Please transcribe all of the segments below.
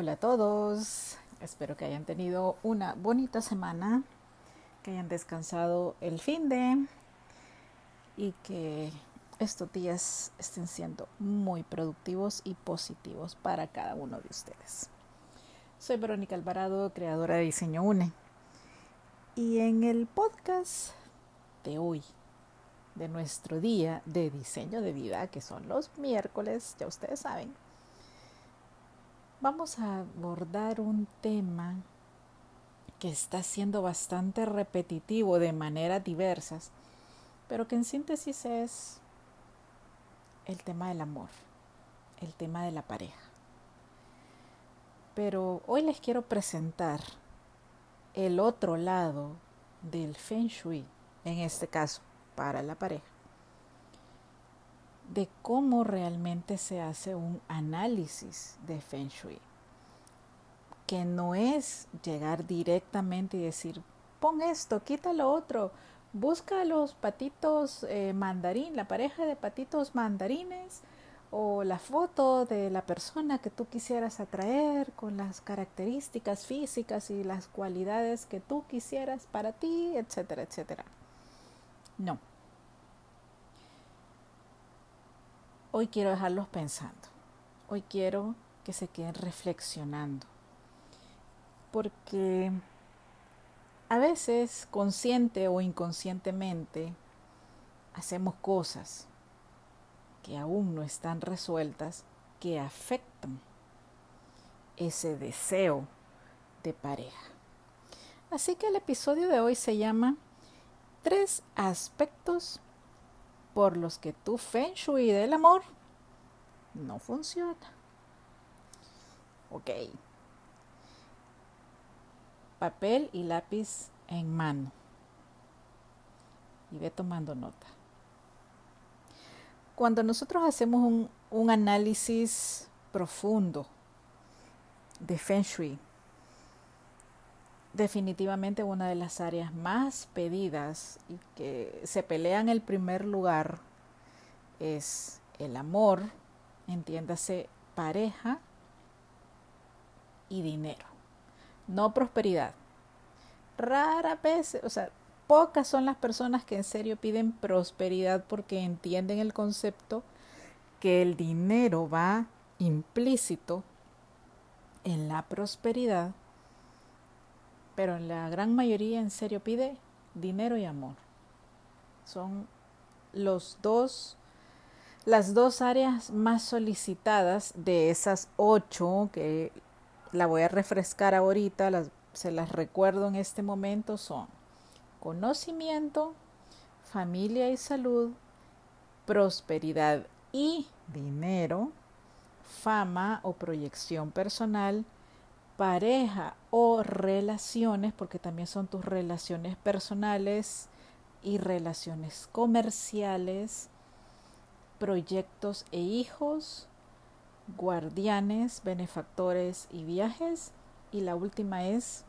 Hola a todos, espero que hayan tenido una bonita semana, que hayan descansado el fin de y que estos días estén siendo muy productivos y positivos para cada uno de ustedes. Soy Verónica Alvarado, creadora de Diseño UNE. Y en el podcast de hoy, de nuestro día de diseño de vida, que son los miércoles, ya ustedes saben, vamos a abordar un tema que está siendo bastante repetitivo de maneras diversas, pero que en síntesis es el tema del amor, el tema de la pareja. Pero hoy les quiero presentar el otro lado del feng shui, en este caso, para la pareja, de cómo realmente se hace un análisis de feng shui, que no es llegar directamente y decir, pon esto, quita lo otro, busca los patitos eh, mandarín, la pareja de patitos mandarines, o la foto de la persona que tú quisieras atraer con las características físicas y las cualidades que tú quisieras para ti, etcétera, etcétera. No. Hoy quiero dejarlos pensando. Hoy quiero que se queden reflexionando. Porque a veces, consciente o inconscientemente, hacemos cosas que aún no están resueltas que afectan ese deseo de pareja. Así que el episodio de hoy se llama Tres aspectos por los que tu feng shui del amor no funciona. Ok. Papel y lápiz en mano. Y ve tomando nota cuando nosotros hacemos un, un análisis profundo de Feng Shui, definitivamente una de las áreas más pedidas y que se pelea en el primer lugar es el amor, entiéndase pareja y dinero, no prosperidad. Rara vez, o sea, Pocas son las personas que en serio piden prosperidad porque entienden el concepto que el dinero va implícito en la prosperidad, pero la gran mayoría en serio pide dinero y amor. Son los dos las dos áreas más solicitadas de esas ocho que la voy a refrescar ahorita, se las recuerdo en este momento, son conocimiento, familia y salud, prosperidad y dinero, fama o proyección personal, pareja o relaciones, porque también son tus relaciones personales y relaciones comerciales, proyectos e hijos, guardianes, benefactores y viajes. Y la última es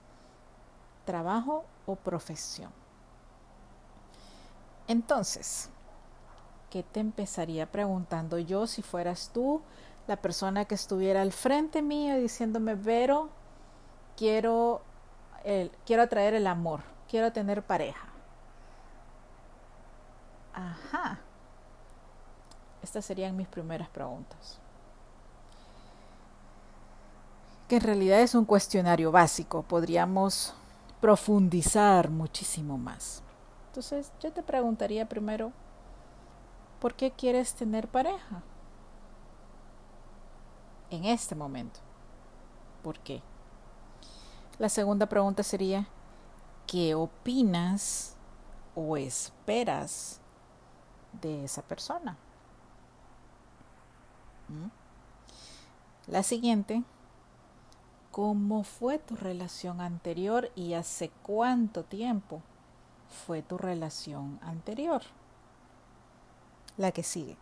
trabajo o profesión. Entonces, ¿qué te empezaría preguntando yo si fueras tú la persona que estuviera al frente mío diciéndome, Vero, quiero, quiero atraer el amor, quiero tener pareja? Ajá. Estas serían mis primeras preguntas. Que en realidad es un cuestionario básico. Podríamos profundizar muchísimo más. Entonces yo te preguntaría primero, ¿por qué quieres tener pareja? En este momento. ¿Por qué? La segunda pregunta sería, ¿qué opinas o esperas de esa persona? ¿Mm? La siguiente, ¿cómo fue tu relación anterior y hace cuánto tiempo? fue tu relación anterior. La que sigue.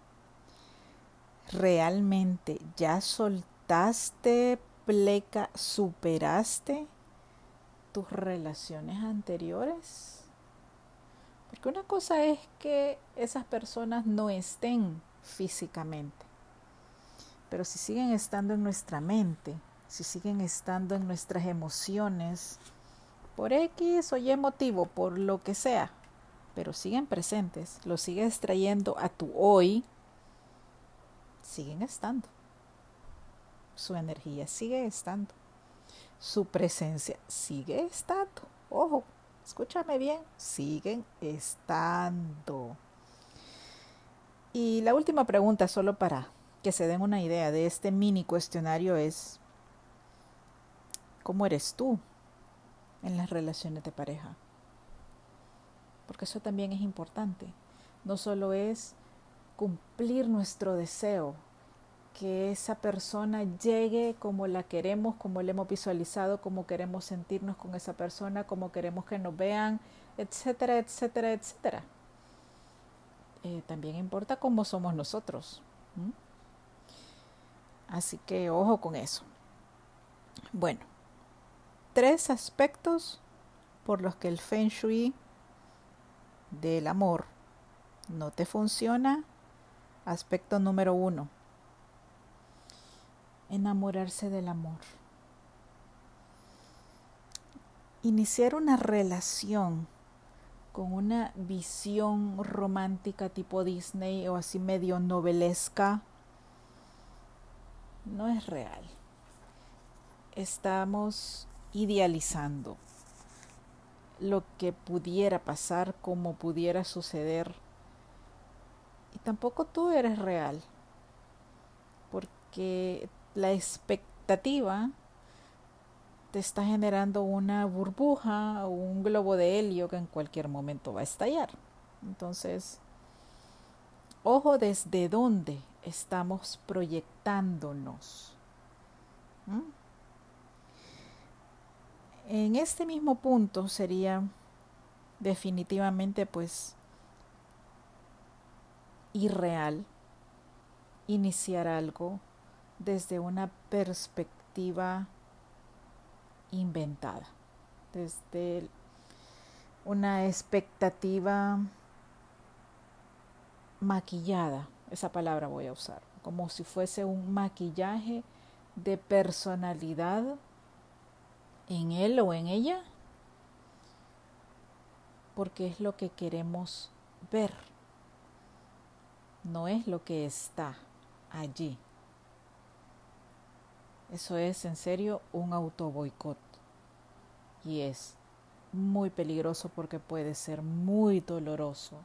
¿Realmente ya soltaste, pleca, superaste tus relaciones anteriores? Porque una cosa es que esas personas no estén físicamente, pero si siguen estando en nuestra mente si siguen estando en nuestras emociones, por X o Y motivo, por lo que sea, pero siguen presentes, lo sigues trayendo a tu hoy, siguen estando. Su energía sigue estando. Su presencia sigue estando. Ojo, escúchame bien, siguen estando. Y la última pregunta, solo para que se den una idea de este mini cuestionario, es, ¿cómo eres tú en las relaciones de pareja? Porque eso también es importante. No solo es cumplir nuestro deseo, que esa persona llegue como la queremos, como la hemos visualizado, como queremos sentirnos con esa persona, como queremos que nos vean, etcétera, etcétera, etcétera. Eh, también importa cómo somos nosotros. Así que ojo con eso. Bueno, tres aspectos por los que el feng shui del amor no te funciona. Aspecto número uno, enamorarse del amor. Iniciar una relación con una visión romántica tipo Disney o así medio novelesca no es real. Estamos idealizando lo que pudiera pasar, como pudiera suceder. Y tampoco tú eres real, porque la expectativa te está generando una burbuja o un globo de helio que en cualquier momento va a estallar. Entonces, ojo desde dónde estamos proyectándonos. En este mismo punto sería definitivamente pues irreal iniciar algo desde una perspectiva inventada, desde una expectativa maquillada, esa palabra voy a usar, como si fuese un maquillaje de personalidad en él o en ella, porque es lo que queremos ver, no es lo que está allí. Eso es en serio un auto boicot. Y es muy peligroso porque puede ser muy doloroso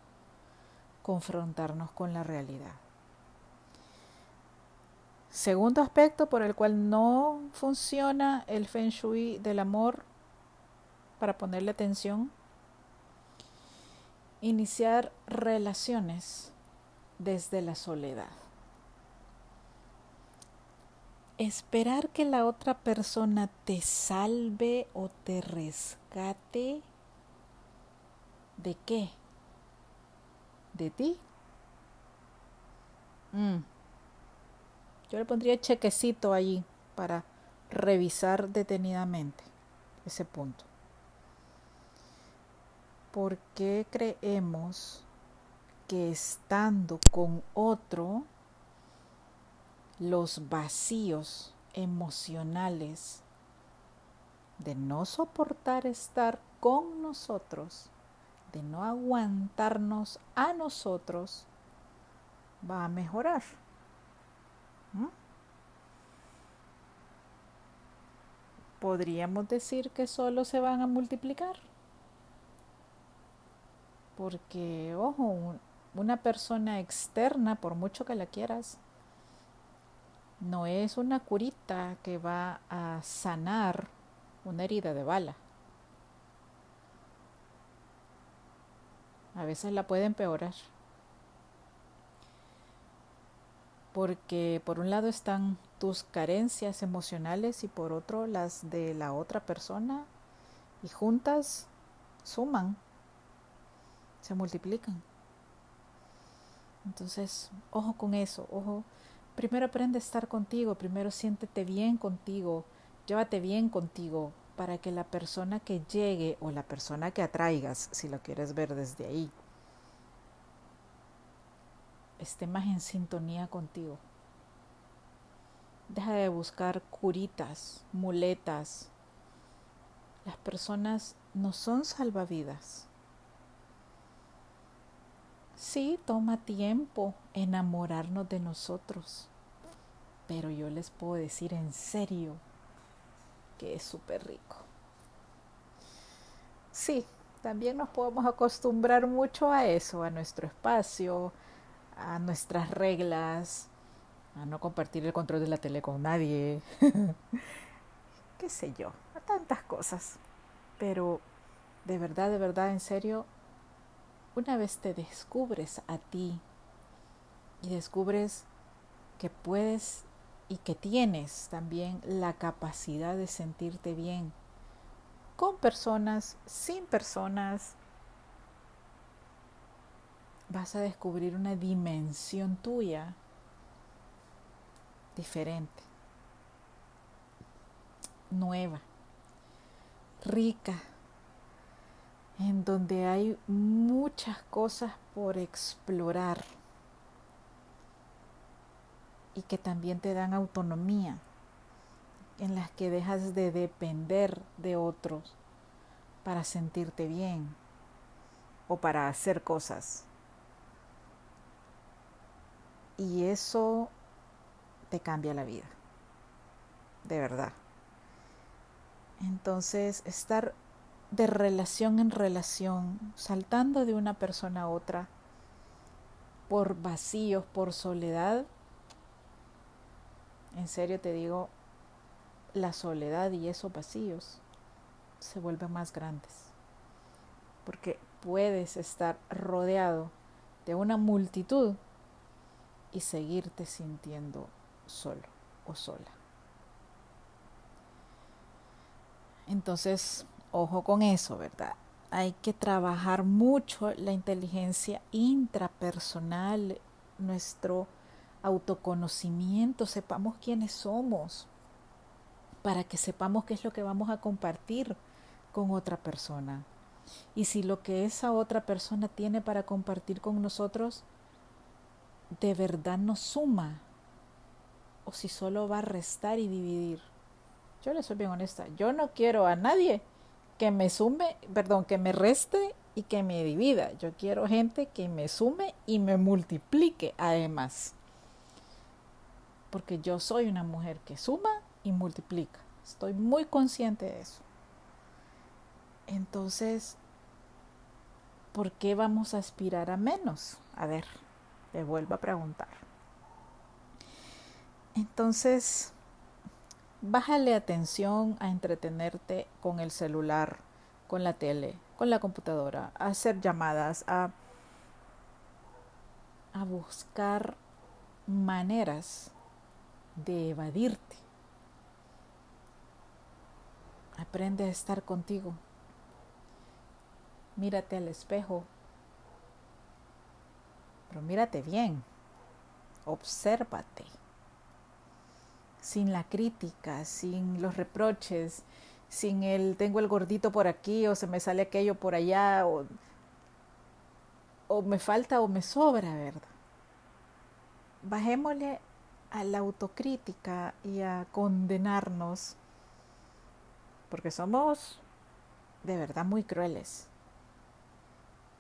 confrontarnos con la realidad. Segundo aspecto por el cual no funciona el feng shui del amor para ponerle atención, iniciar relaciones desde la soledad esperar que la otra persona te salve o te rescate. ¿De qué? ¿De ti? Mm. Yo le pondría chequecito allí para revisar detenidamente ese punto. ¿Por qué creemos que estando con otro los vacíos emocionales de no soportar estar con nosotros, de no aguantarnos a nosotros, va a mejorar. ¿Mm? Podríamos decir que solo se van a multiplicar. Porque, ojo, una persona externa, por mucho que la quieras, no es una curita que va a sanar una herida de bala. A veces la puede empeorar. Porque por un lado están tus carencias emocionales y por otro las de la otra persona y juntas suman, se multiplican. Entonces, ojo con eso, ojo Primero aprende a estar contigo, primero siéntete bien contigo, llévate bien contigo para que la persona que llegue o la persona que atraigas, si lo quieres ver desde ahí, esté más en sintonía contigo. Deja de buscar curitas, muletas. Las personas no son salvavidas. Sí, toma tiempo enamorarnos de nosotros, pero yo les puedo decir en serio que es súper rico. Sí, también nos podemos acostumbrar mucho a eso, a nuestro espacio, a nuestras reglas, a no compartir el control de la tele con nadie, qué sé yo, a tantas cosas. Pero de verdad, de verdad, en serio, una vez te descubres a ti y descubres que puedes y que tienes también la capacidad de sentirte bien con personas, sin personas, vas a descubrir una dimensión tuya diferente, nueva, rica, en donde hay muchas cosas por explorar y que también te dan autonomía, en las que dejas de depender de otros para sentirte bien o para hacer cosas. Y eso te cambia la vida, de verdad. Entonces, estar de relación en relación, saltando de una persona a otra, por vacíos, por soledad, en serio te digo, la soledad y esos vacíos se vuelven más grandes. Porque puedes estar rodeado de una multitud y seguirte sintiendo solo o sola. Entonces, ojo con eso, ¿verdad? Hay que trabajar mucho la inteligencia intrapersonal, nuestro autoconocimiento, sepamos quiénes somos, para que sepamos qué es lo que vamos a compartir con otra persona. Y si lo que esa otra persona tiene para compartir con nosotros de verdad nos suma o si solo va a restar y dividir. Yo le soy bien honesta, yo no quiero a nadie que me sume, perdón, que me reste y que me divida. Yo quiero gente que me sume y me multiplique además. Porque yo soy una mujer que suma y multiplica. Estoy muy consciente de eso. Entonces, ¿por qué vamos a aspirar a menos? A ver, le vuelvo a preguntar. Entonces, bájale atención a entretenerte con el celular, con la tele, con la computadora, a hacer llamadas, a, a buscar maneras de evadirte. Aprende a estar contigo. Mírate al espejo. Pero mírate bien. Obsérvate sin la crítica, sin los reproches, sin el tengo el gordito por aquí o se me sale aquello por allá o, o me falta o me sobra, ¿verdad? Bajémosle a la autocrítica y a condenarnos porque somos de verdad muy crueles.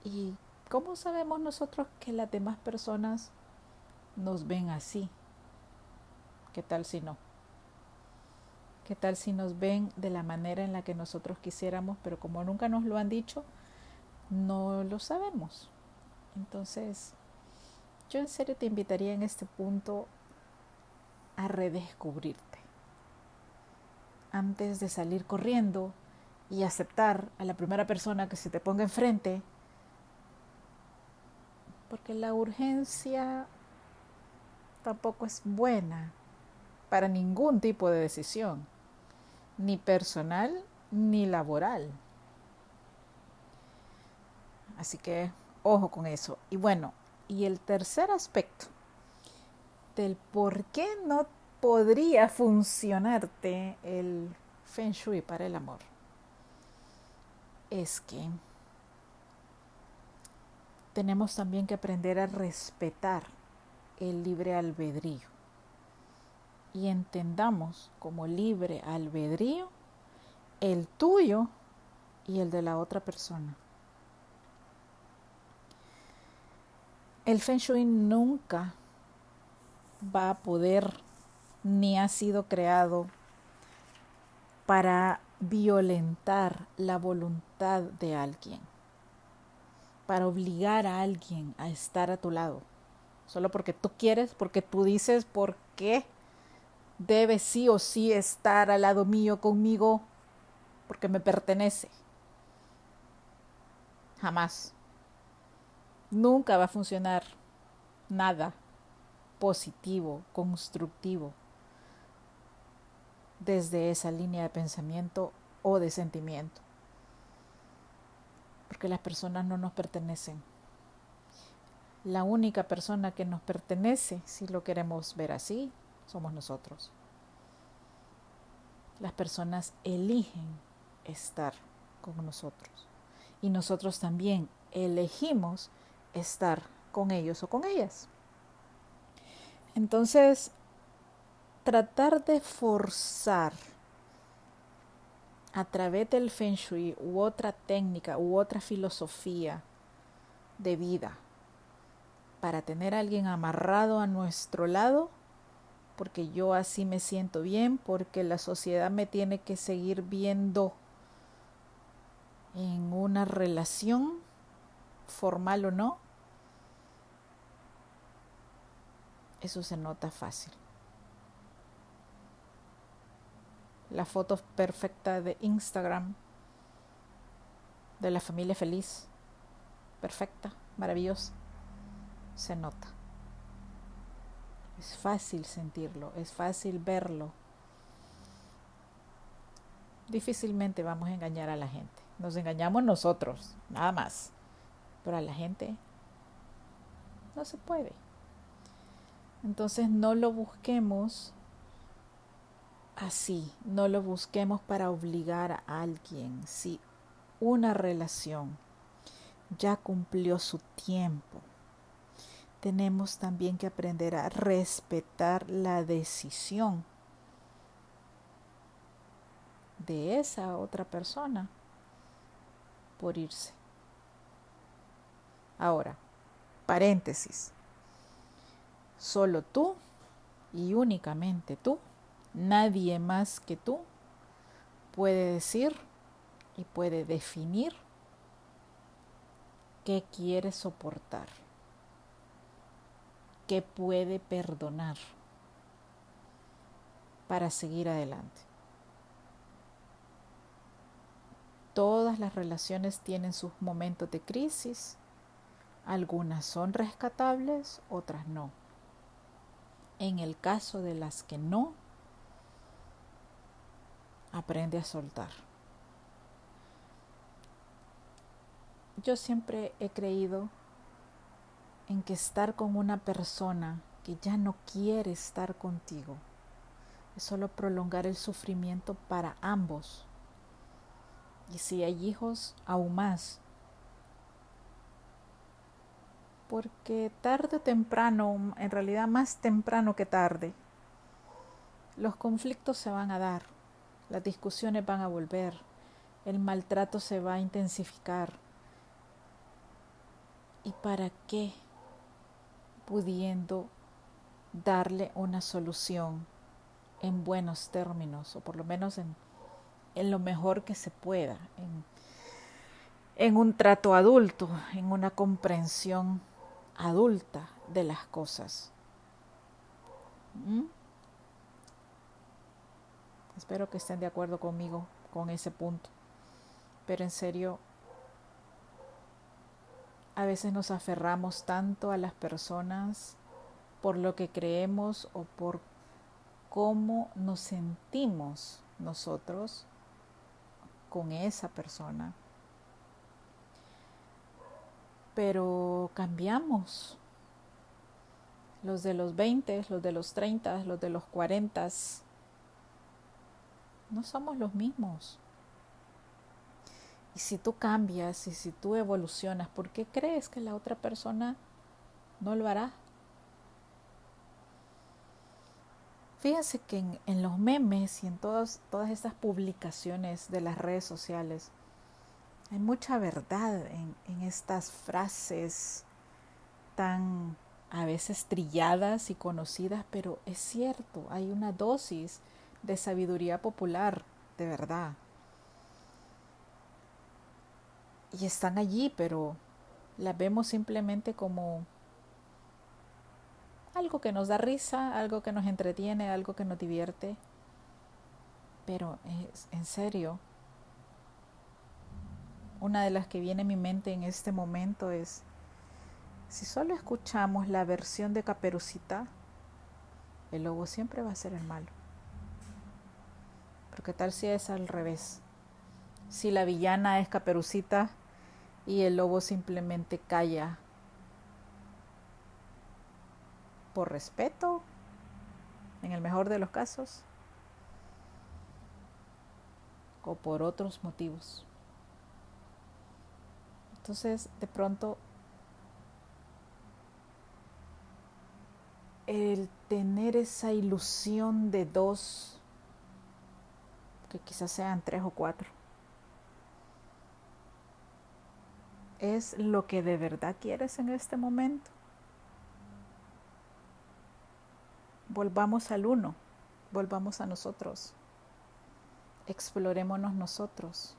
¿Y cómo sabemos nosotros que las demás personas nos ven así? ¿Qué tal si no? ¿Qué tal si nos ven de la manera en la que nosotros quisiéramos, pero como nunca nos lo han dicho, no lo sabemos? Entonces, yo en serio te invitaría en este punto a redescubrirte. Antes de salir corriendo y aceptar a la primera persona que se te ponga enfrente, porque la urgencia tampoco es buena para ningún tipo de decisión, ni personal ni laboral. Así que ojo con eso. Y bueno, y el tercer aspecto del por qué no podría funcionarte el feng shui para el amor es que tenemos también que aprender a respetar el libre albedrío y entendamos como libre albedrío el tuyo y el de la otra persona. El Feng Shui nunca va a poder ni ha sido creado para violentar la voluntad de alguien, para obligar a alguien a estar a tu lado, solo porque tú quieres, porque tú dices por qué debe sí o sí estar al lado mío conmigo, porque me pertenece. Jamás. Nunca va a funcionar nada positivo, constructivo desde esa línea de pensamiento o de sentimiento. Porque las personas no nos pertenecen. La única persona que nos pertenece, si lo queremos ver así, somos nosotros. Las personas eligen estar con nosotros. Y nosotros también elegimos estar con ellos o con ellas. Entonces, tratar de forzar a través del feng shui u otra técnica u otra filosofía de vida para tener a alguien amarrado a nuestro lado, porque yo así me siento bien, porque la sociedad me tiene que seguir viendo en una relación, formal o no, eso se nota fácil. la foto perfecta de Instagram de la familia feliz, perfecta, maravillosa, se nota. Es fácil sentirlo, es fácil verlo. Difícilmente vamos a engañar a la gente. Nos engañamos nosotros, nada más. Pero a la gente no se puede. Entonces no lo busquemos así, no lo busquemos para obligar a alguien. Si una relación ya cumplió su tiempo, tenemos también que aprender a respetar la decisión de esa otra persona por irse. Ahora, paréntesis, solo tú y únicamente tú Nadie más que tú puede decir y puede definir qué quiere soportar, qué puede perdonar para seguir adelante. Todas las relaciones tienen sus momentos de crisis, algunas son rescatables, otras no. En el caso de las que no, aprende a soltar. Yo siempre he creído en que estar con una persona que ya no quiere estar contigo es solo prolongar el sufrimiento para ambos. Y si hay hijos, aún más. Porque tarde o temprano, en realidad más temprano que tarde, los conflictos se van a dar. Las discusiones van a volver, el maltrato se va a intensificar. ¿Y para qué? Pudiendo darle una solución en buenos términos, o por lo menos en, en lo mejor que se pueda, en, en un trato adulto, en una comprensión adulta de las cosas. ¿Mm? Espero que estén de acuerdo conmigo con ese punto. Pero en serio, a veces nos aferramos tanto a las personas por lo que creemos o por cómo nos sentimos nosotros con esa persona. Pero cambiamos. Los de los 20, los de los 30, los de los 40, no somos los mismos. Y si tú cambias y si tú evolucionas, ¿por qué crees que la otra persona no lo hará? Fíjense que en, los memes y en todas, estas publicaciones de las redes sociales hay mucha verdad en, en estas frases tan a veces trilladas y conocidas, pero es cierto, hay una dosis de sabiduría popular, de verdad. Y están allí, pero las vemos simplemente como algo que nos da risa, algo que nos entretiene, algo que nos divierte. Pero es, en serio, una de las que viene a mi mente en este momento es, si solo escuchamos la versión de Caperucita, el lobo siempre va a ser el malo. Pero qué tal si es al revés? Si la villana es Caperucita y el lobo simplemente calla por respeto, en el mejor de los casos, o por otros motivos. Entonces, de pronto, el tener esa ilusión de dos, que quizás sean tres o cuatro, es lo que de verdad quieres en este momento. volvamos al uno, volvamos a nosotros, explorémonos nosotros,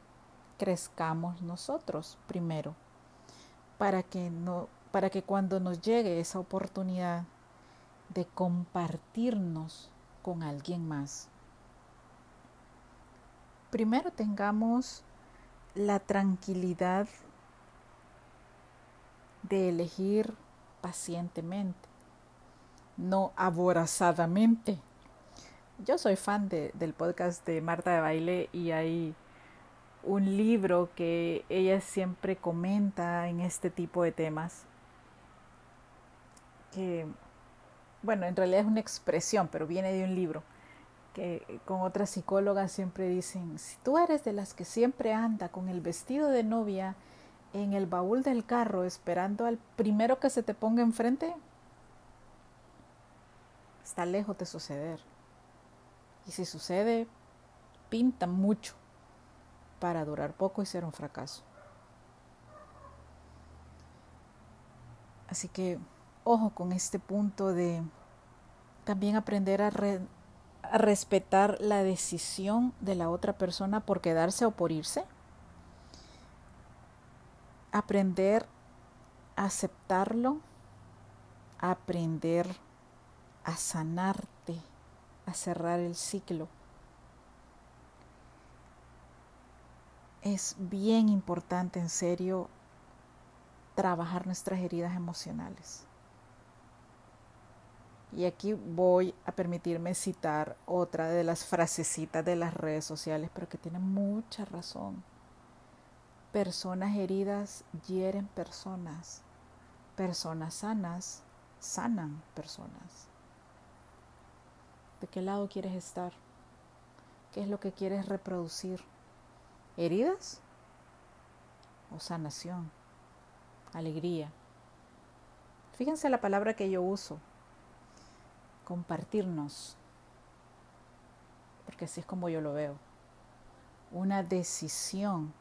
crezcamos nosotros primero, para que, no, para que cuando nos llegue esa oportunidad de compartirnos con alguien más, primero tengamos la tranquilidad de elegir pacientemente no aborazadamente. Yo soy fan de, del podcast de Marta de Baile y hay un libro que ella siempre comenta en este tipo de temas. Que, bueno, en realidad es una expresión, pero viene de un libro. Que con otras psicólogas siempre dicen, si tú eres de las que siempre anda con el vestido de novia en el baúl del carro esperando al primero que se te ponga enfrente, está lejos de suceder. Y si sucede, pinta mucho para durar poco y ser un fracaso. Así que ojo con este punto de también aprender a, a, respetar la decisión de la otra persona por quedarse o por irse. Aprender a aceptarlo, aprender a sanarte, a cerrar el ciclo. Es bien importante, en serio, trabajar nuestras heridas emocionales. Y aquí voy a permitirme citar otra de las frasecitas de las redes sociales, pero que tiene mucha razón. Personas heridas hieren personas. Personas sanas sanan personas. ¿De qué lado quieres estar? ¿Qué es lo que quieres reproducir? ¿Heridas? ¿O sanación? ¿Alegría? Fíjense la palabra que yo uso. Compartirnos. Porque así es como yo lo veo. Una decisión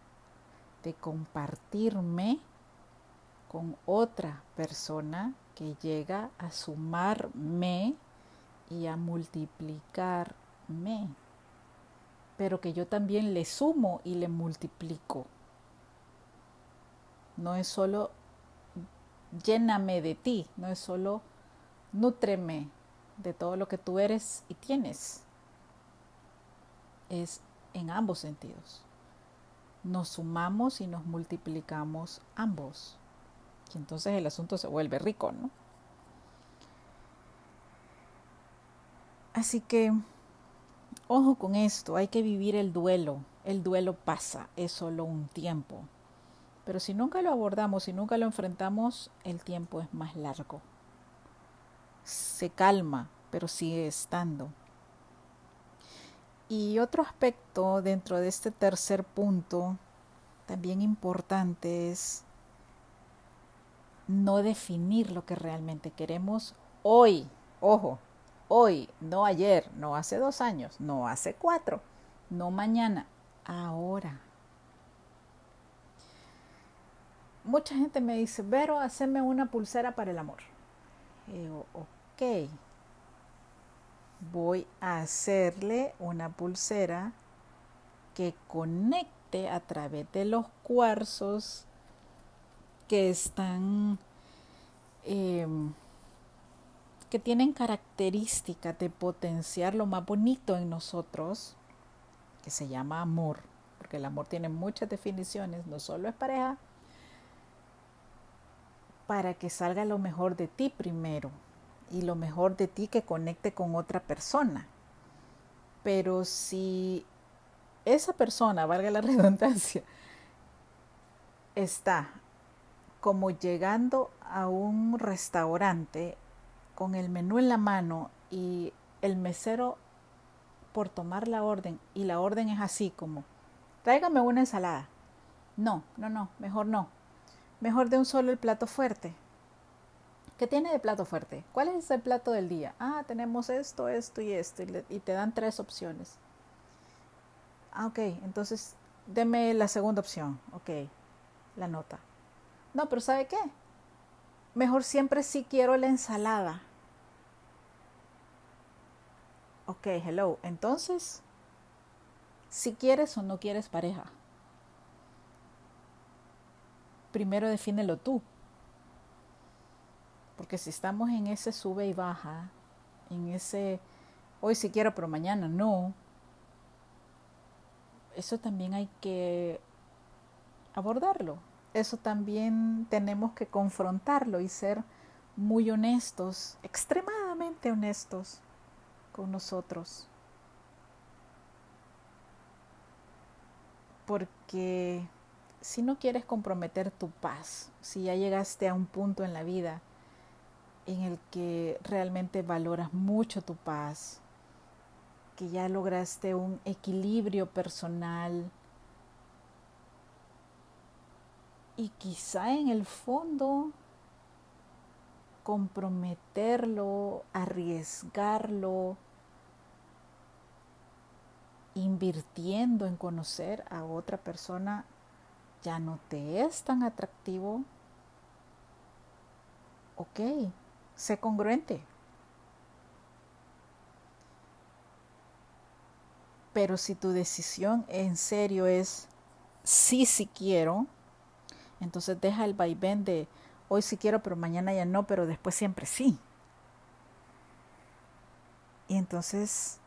de compartirme con otra persona que llega a sumarme y a multiplicarme, pero que yo también le sumo y le multiplico. No es solo lléname de ti, no es solo nútreme de todo lo que tú eres y tienes. Es en ambos sentidos. Nos sumamos y nos multiplicamos ambos. Y entonces el asunto se vuelve rico, ¿no? Así que, ojo con esto, hay que vivir el duelo. El duelo pasa, es solo un tiempo. Pero si nunca lo abordamos, si nunca lo enfrentamos, el tiempo es más largo. Se calma, pero sigue estando. Y otro aspecto dentro de este tercer punto, también importante, es no definir lo que realmente queremos hoy. Ojo, hoy, no ayer, no hace dos años, no hace cuatro, no mañana, ahora. Mucha gente me dice, Vero, haceme una pulsera para el amor. Y ok, voy a hacerle una pulsera que conecte a través de los cuarzos que están, em, que tienen características de potenciar lo más bonito en nosotros, que se llama amor, porque el amor tiene muchas definiciones, no solo es pareja, para que salga lo mejor de ti primero y lo mejor de ti que conecte con otra persona. Pero si esa persona, valga la redundancia, está como llegando a un restaurante con el menú en la mano y el mesero por tomar la orden y la orden es así como, tráigame una ensalada. No, no, no, mejor no. Mejor de un solo el plato fuerte. ¿Qué tiene de plato fuerte? ¿Cuál es el plato del día? Ah, tenemos esto, esto y esto. Y, te dan tres opciones. Ah, ok. Entonces, deme la segunda opción. Ok. La nota. No, pero ¿sabe qué? Mejor siempre sí quiero la ensalada. Ok, hello. Entonces, si quieres o no quieres pareja. Primero defínelo tú. Porque si estamos en ese sube y baja, en ese hoy sí quiero, pero mañana no, eso también hay que abordarlo eso también tenemos que confrontarlo y ser muy honestos, extremadamente honestos con nosotros. Porque si no quieres comprometer tu paz, si ya llegaste a un punto en la vida en el que realmente valoras mucho tu paz, que ya lograste un equilibrio personal, y quizá en el fondo comprometerlo, arriesgarlo, invirtiendo en conocer a otra persona ya no te es tan atractivo, ok, sé congruente. Pero si tu decisión en serio es sí, sí quiero, entonces deja el vaivén de hoy sí quiero, pero mañana ya no, pero después siempre sí. Y entonces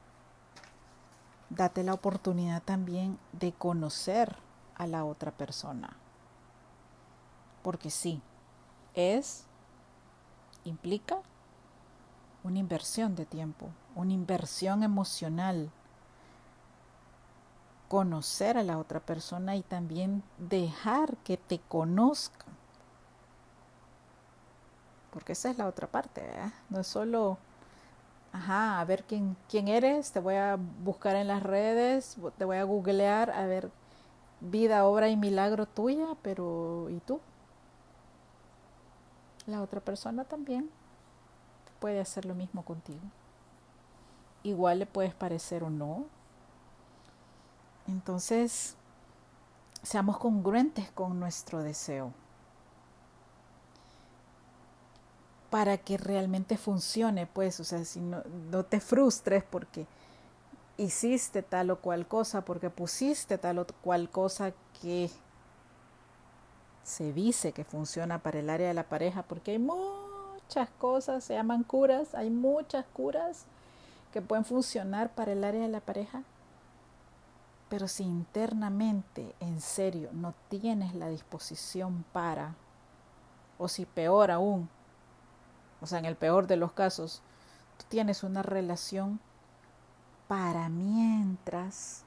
date la oportunidad también de conocer a la otra persona. Porque sí, es, implica una inversión de tiempo, una inversión emocional, conocer a la otra persona y también dejar que te conozca. Porque esa es la otra parte, No es solo, ajá, a ver quién, quién eres, te voy a buscar en las redes, te voy a googlear, a ver vida, obra y milagro tuya, pero ¿y tú? La otra persona también puede hacer lo mismo contigo. Igual le puedes parecer o no, entonces, seamos congruentes con nuestro deseo para que realmente funcione, pues, o sea, si no, no te frustres porque hiciste tal o cual cosa, porque pusiste tal o cual cosa que se dice que funciona para el área de la pareja, porque hay muchas cosas, se llaman curas, hay muchas curas que pueden funcionar para el área de la pareja pero si internamente, en serio, no tienes la disposición para, o si peor aún, o sea, en el peor de los casos, tú tienes una relación para mientras,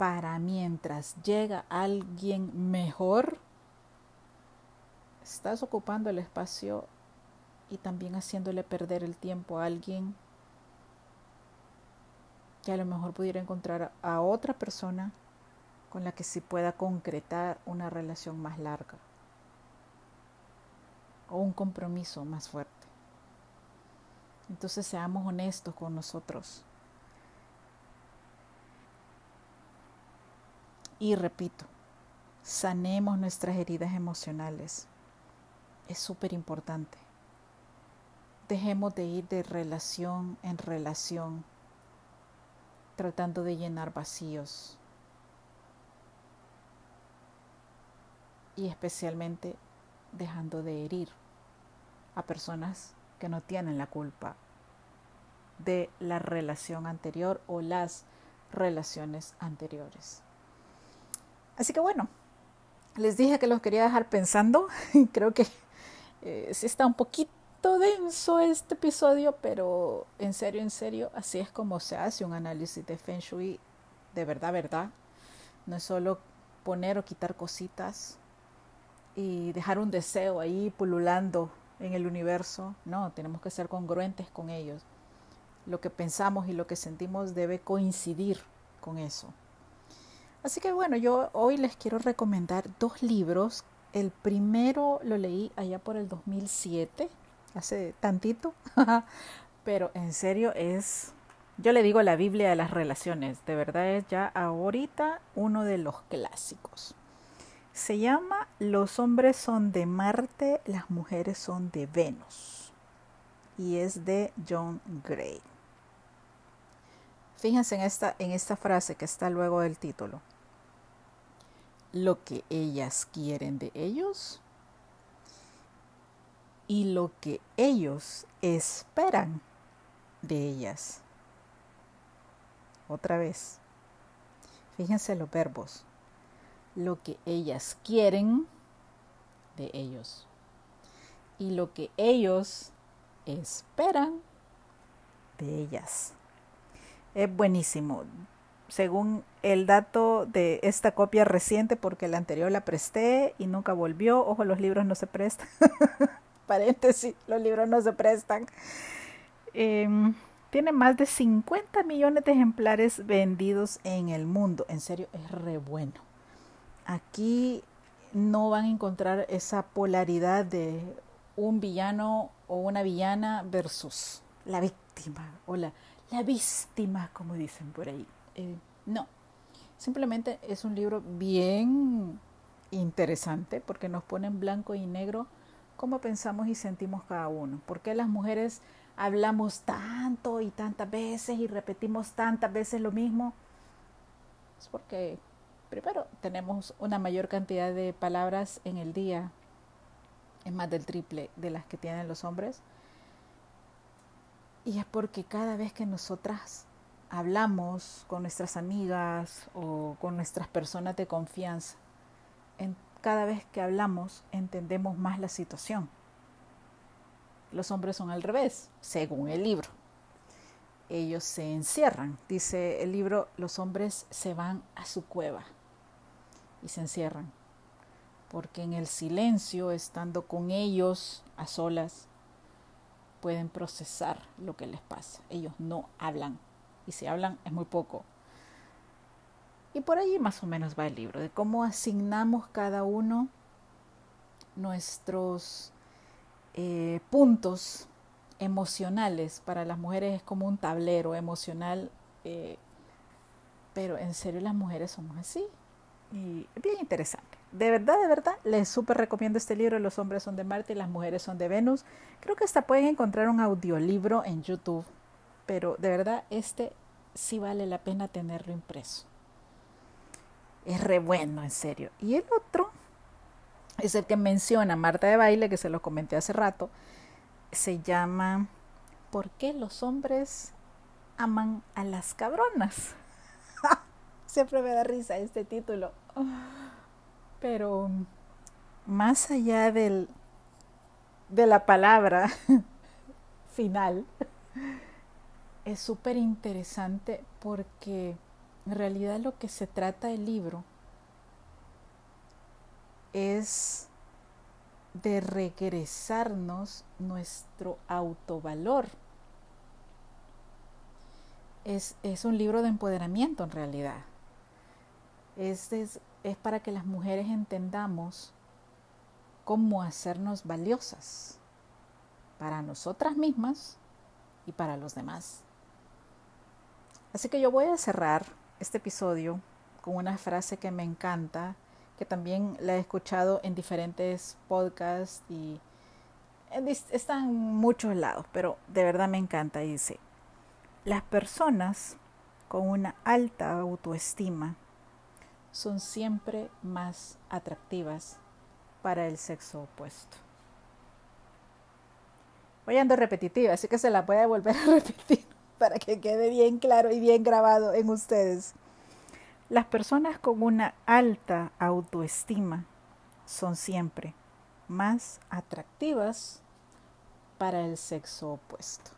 para mientras llega alguien mejor, estás ocupando el espacio y también haciéndole perder el tiempo a alguien que a lo mejor pudiera encontrar a otra persona con la que se pueda concretar una relación más larga o un compromiso más fuerte. Entonces seamos honestos con nosotros. Y repito, sanemos nuestras heridas emocionales. Es súper importante. Dejemos de ir de relación en relación tratando de llenar vacíos. Y especialmente dejando de herir a personas que no tienen la culpa de la relación anterior o las relaciones anteriores. Así que bueno, les dije que los quería dejar pensando. Creo que eh, sí está un poquito denso este episodio, pero en serio, en serio, así es como se hace un análisis de Feng Shui de verdad, verdad. No es solo poner o quitar cositas y dejar un deseo ahí pululando en el universo. No, tenemos que ser congruentes con ellos. Lo que pensamos y lo que sentimos debe coincidir con eso. Así que bueno, yo hoy les quiero recomendar dos libros. El primero lo leí allá por el 2007, hace tantito, pero en serio es, yo le digo la Biblia de las relaciones, de verdad es ya ahorita uno de los clásicos. Se llama Los hombres son de Marte, las mujeres son de Venus y es de John Gray. Fíjense en esta, en esta frase que está luego del título. Lo que ellas quieren de ellos y lo que ellos esperan de ellas. Otra vez, fíjense los verbos. Lo que ellas quieren de ellos y lo que ellos esperan de ellas. Es buenísimo. Según el dato de esta copia reciente, porque la anterior la presté y nunca volvió. Ojo, los libros no se prestan. Paréntesis, los libros no se prestan. Em, tiene más de 50 millones de ejemplares vendidos en el mundo. En serio, es re bueno. Aquí no van a encontrar esa polaridad de un villano o una villana versus la víctima o la, la víctima, como dicen por ahí. Eh, no, simplemente es un libro bien interesante porque nos pone en blanco y negro cómo pensamos y sentimos cada uno. ¿Por qué las mujeres hablamos tanto y tantas veces y repetimos tantas veces lo mismo? Es porque, primero, tenemos una mayor cantidad de palabras en el día, es más del triple de las que tienen los hombres. Y es porque cada vez que nosotras hablamos con nuestras amigas o con nuestras personas de confianza, en, cada vez que hablamos entendemos más la situación. Los hombres son al revés, según el libro. Ellos se encierran. Dice el libro, los hombres se van a su cueva y se encierran. Porque en el silencio, estando con ellos a solas, pueden procesar lo que les pasa. Ellos no hablan. Y si hablan es muy poco. Y por allí más o menos va el libro, de cómo asignamos cada uno nuestros eh, puntos emocionales. Para las mujeres es como un tablero emocional, eh, pero en serio las mujeres somos así. Y es bien interesante. De verdad, de verdad, les súper recomiendo este libro. Los hombres son de Marte y las mujeres son de Venus. Creo que hasta pueden encontrar un audiolibro en YouTube, pero de verdad este sí vale la pena tenerlo impreso. Es re bueno, en serio. Y el otro es el que menciona Marta de Baile, que se lo comenté hace rato. Se llama ¿Por qué los hombres aman a las cabronas? Siempre me da risa este título. Pero más allá del, de la palabra final, es súper interesante porque en realidad lo que se trata del libro es de regresarnos nuestro autovalor. Es, es un libro de empoderamiento en realidad. Es, es para que las mujeres entendamos cómo hacernos valiosas para nosotras mismas y para los demás. Así que yo voy a cerrar este episodio con una frase que me encanta, que también la he escuchado en diferentes podcasts y está en muchos lados, pero de verdad me encanta. Dice, las personas con una alta autoestima son siempre más atractivas para el sexo opuesto. Voy ando repetitiva, así que se la voy a volver a repetir para que quede bien claro y bien grabado en ustedes. Las personas con una alta autoestima son siempre más atractivas para el sexo opuesto.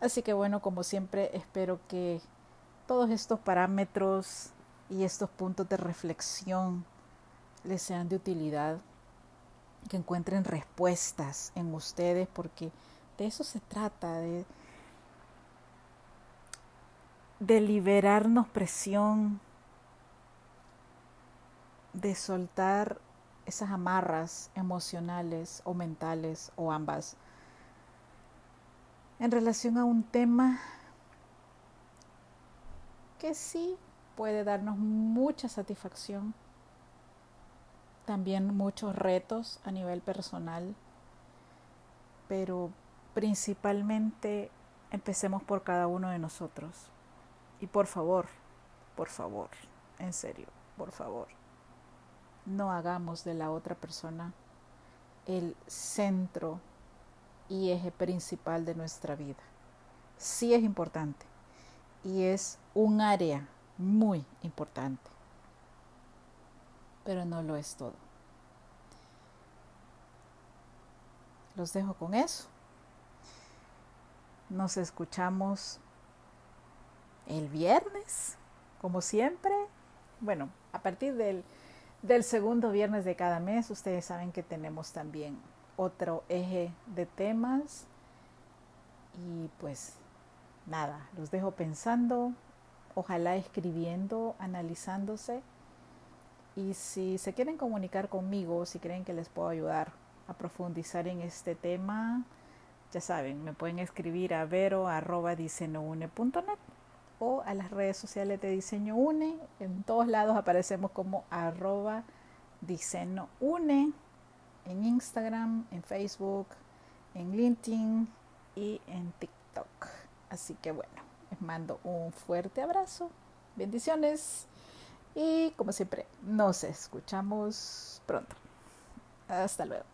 Así que bueno, como siempre, espero que todos estos parámetros y estos puntos de reflexión les sean de utilidad, que encuentren respuestas en ustedes, porque de eso se trata, de, de liberarnos presión, de soltar esas amarras emocionales o mentales o ambas en relación a un tema que sí puede darnos mucha satisfacción, también muchos retos a nivel personal, pero principalmente empecemos por cada uno de nosotros. Y por favor, por favor, en serio, por favor, no hagamos de la otra persona el centro y eje principal de nuestra vida. Sí es importante y es un área muy importante, pero no lo es todo. Los dejo con eso. Nos escuchamos el viernes, como siempre. Bueno, a partir del, del segundo viernes de cada mes, ustedes saben que tenemos también otro eje de temas. Y pues nada, los dejo pensando, ojalá escribiendo, analizándose. Y si se quieren comunicar conmigo, si creen que les puedo ayudar a profundizar en este tema, ya saben, me pueden escribir a vero o a las redes sociales de Diseño Une. En todos lados aparecemos como arroba diseño une en Instagram, en Facebook, en LinkedIn y en TikTok. Así que bueno, les mando un fuerte abrazo, bendiciones y como siempre, nos escuchamos pronto. Hasta luego.